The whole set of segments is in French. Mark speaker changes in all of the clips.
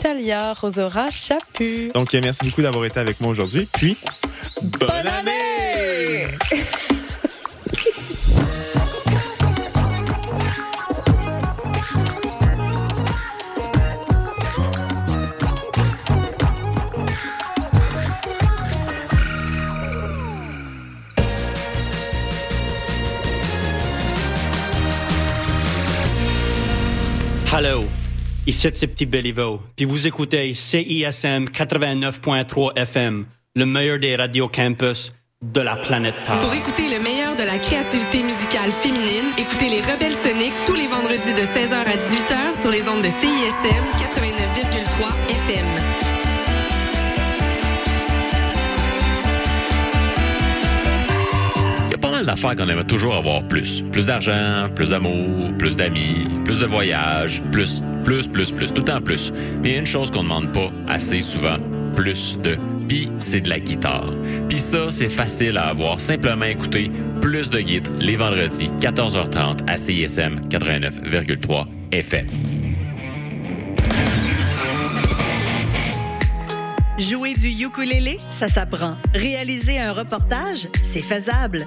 Speaker 1: Talia Rosora Chapu.
Speaker 2: Donc, merci beaucoup d'avoir été avec moi aujourd'hui. Puis,
Speaker 1: bonne, année!
Speaker 3: Hello, ici c'est Petit Béliveau, puis vous écoutez CISM 89.3 FM, le meilleur des radios campus de la planète Terre.
Speaker 4: Pour écouter le meilleur de la créativité musicale féminine, écoutez les Rebelles Soniques tous les vendredis de 16h à 18h sur les ondes de CISM 89,3 FM.
Speaker 5: Il y a pas mal d'affaires qu'on aimerait toujours avoir plus. Plus d'argent, plus d'amour, plus d'amis, plus de voyages, plus, plus, plus, plus, tout en plus. Mais il y a une chose qu'on ne demande pas assez souvent, plus de. Puis c'est de la guitare. Puis ça, c'est facile à avoir. Simplement écouter plus de guides les vendredis, 14h30 à CISM 89,3 FM.
Speaker 6: Jouer du ukulélé, ça s'apprend. Réaliser un reportage, c'est faisable.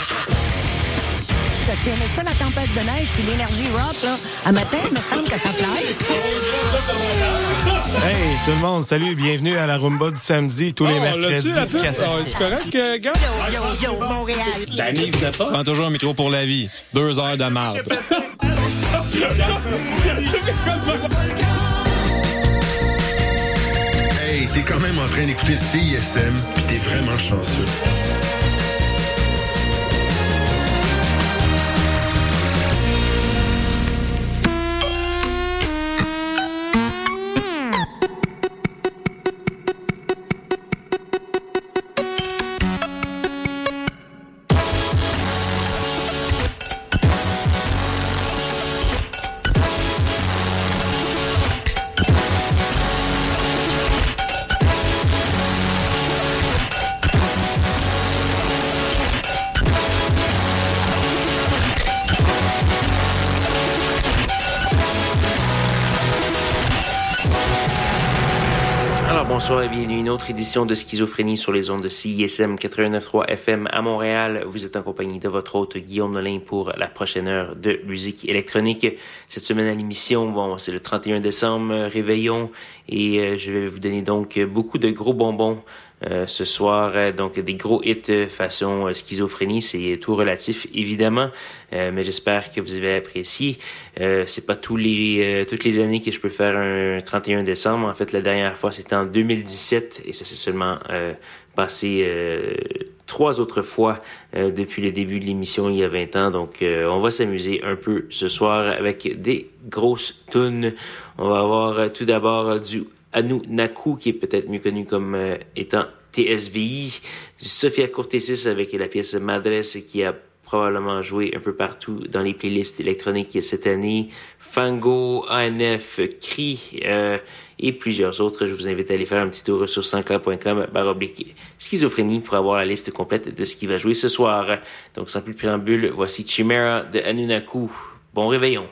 Speaker 7: T'as-tu aimé ça, la tempête de neige puis l'énergie rock, là? À matin, il me semble que ça fly.
Speaker 2: hey, tout le monde, salut, bienvenue à la Rumba du samedi, tous les
Speaker 8: Oh,
Speaker 2: mercredis.
Speaker 8: l'as-tu, la pub?
Speaker 2: 4 à
Speaker 8: Ah,
Speaker 2: 6.
Speaker 8: c'est correct, euh, gars?
Speaker 7: Yo, yo, yo, Montréal.
Speaker 9: L'année venait pas. Prends toujours un micro pour la vie. Deux heures de marde.
Speaker 10: Hey, t'es quand même en train d'écouter CISM, pis t'es vraiment chanceux.
Speaker 11: Bonsoir et bienvenue à une autre édition de Schizophrénie sur les ondes de CISM 89.3 FM à Montréal. Vous êtes en compagnie de votre hôte Guillaume Nolin pour la prochaine heure de musique électronique. Cette semaine à l'émission, bon, c'est le 31 décembre, euh, réveillon, et euh, je vais vous donner donc beaucoup de gros bonbons euh, ce soir. Euh, donc des gros hits euh, façon schizophrénie, c'est tout relatif évidemment, euh, mais j'espère que vous avez apprécié. C'est pas tous les toutes les années que je peux faire un 31 décembre. En fait, la dernière fois c'était en 2017 et ça s'est seulement passé trois autres fois depuis le début de l'émission il y a 20 ans. Donc on va s'amuser un peu ce soir avec des grosses tunes. On va avoir tout d'abord du Anu Naku, qui est peut-être mieux connu comme euh, étant TSVI, du Sofia Cortesis avec la pièce Madres qui a probablement joué un peu partout dans les playlists électroniques cette année, Fango, ANF, CRI euh, et plusieurs autres. Je vous invite à aller faire un petit tour sur sanscloud.com baroblique schizophrénie pour avoir la liste complète de ce qui va jouer ce soir. Donc sans plus de préambule, voici Chimera de Anunaku. Bon réveillon.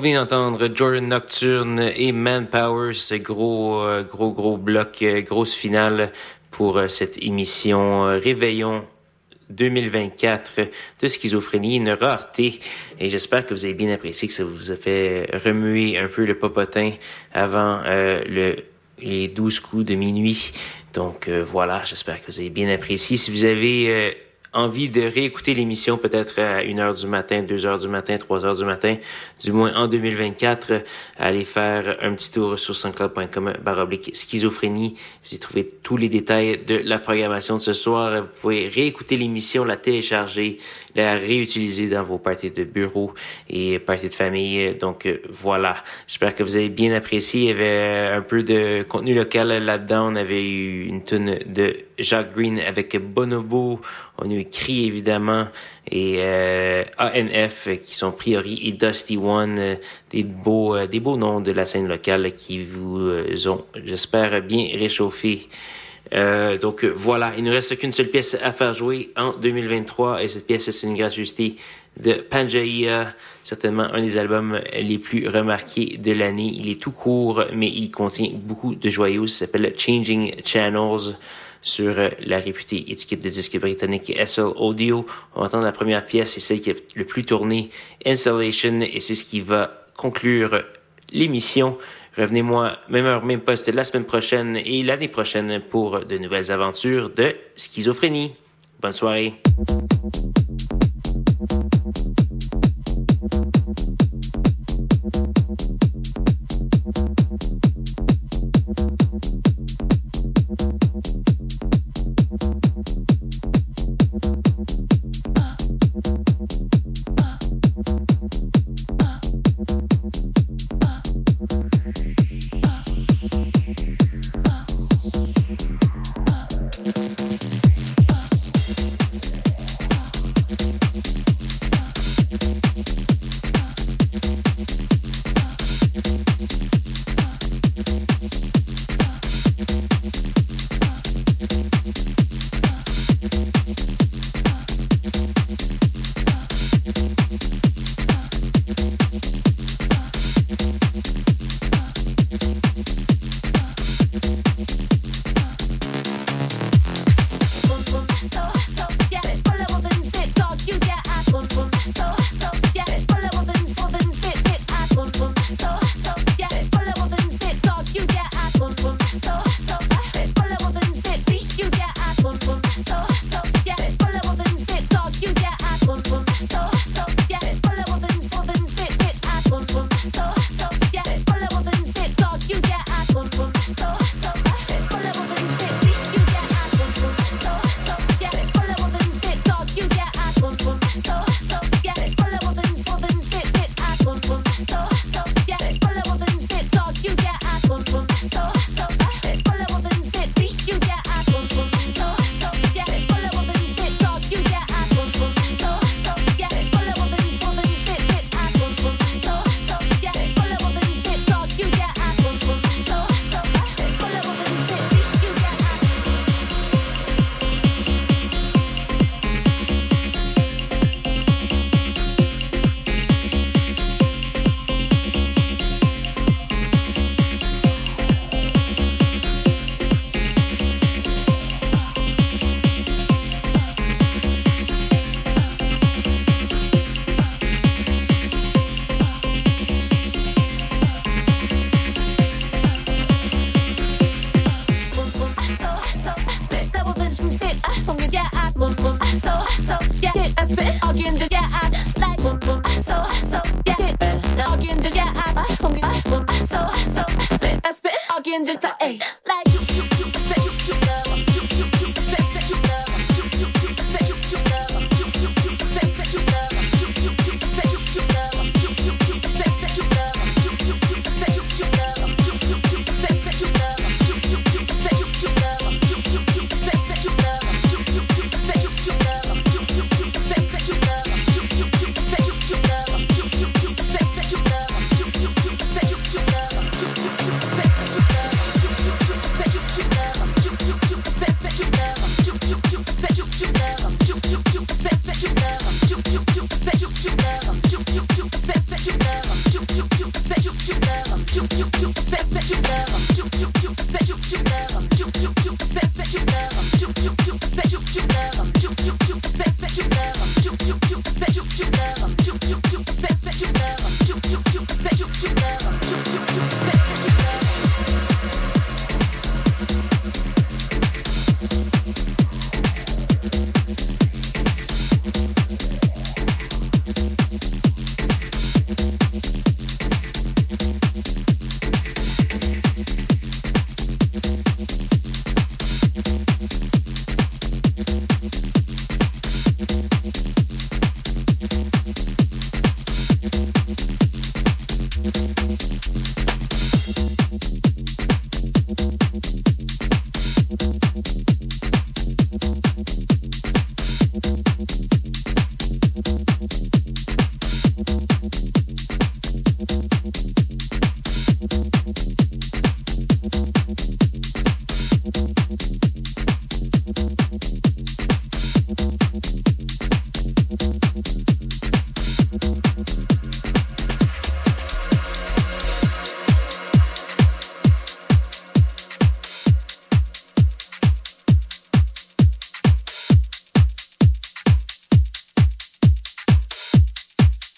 Speaker 11: Vous venez d'entendre Jordan Nocturne et Manpower, ce gros, euh, gros, gros bloc, euh, grosse finale pour euh, cette émission Réveillon 2024 de schizophrénie, une rareté. Et j'espère que vous avez bien apprécié, que ça vous a fait remuer un peu le popotin avant le, les 12 coups de minuit. Donc voilà, j'espère que vous avez bien apprécié. Si vous avez envie de réécouter l'émission peut-être à 1h du matin, 2h du matin, 3h du matin, du moins en 2024, allez faire un petit tour sur sanscloud.com baroblique schizophrénie. Vous y trouvez tous les détails de la programmation de ce soir. Vous pouvez réécouter l'émission, la télécharger, la réutiliser dans vos parties de bureau et parties de famille. Donc voilà, j'espère que vous avez bien apprécié. Il y avait un peu de contenu local là-dedans. On avait eu une tonne de Jacques Green avec Bonobo. On a eu Cri évidemment et euh, ANF qui sont Priori et Dusty One, euh, des beaux euh, des beaux noms de la scène locale qui vous ont, j'espère, bien réchauffé. Donc voilà, il ne reste qu'une seule pièce à faire jouer en 2023 et cette pièce c'est une gracieuseté de Pangaea, certainement un des albums les plus remarqués de l'année. Il est tout court mais il contient beaucoup de joyaux. Ça s'appelle Changing Channels sur euh, la réputée étiquette de disque britannique SL Audio. On va entendre la première pièce, c'est celle qui est le plus tournée, Installation, et c'est ce qui va conclure l'émission. Revenez-moi, même heure, même poste, la semaine prochaine et l'année prochaine pour de nouvelles aventures de schizophrénie. Bonne soirée.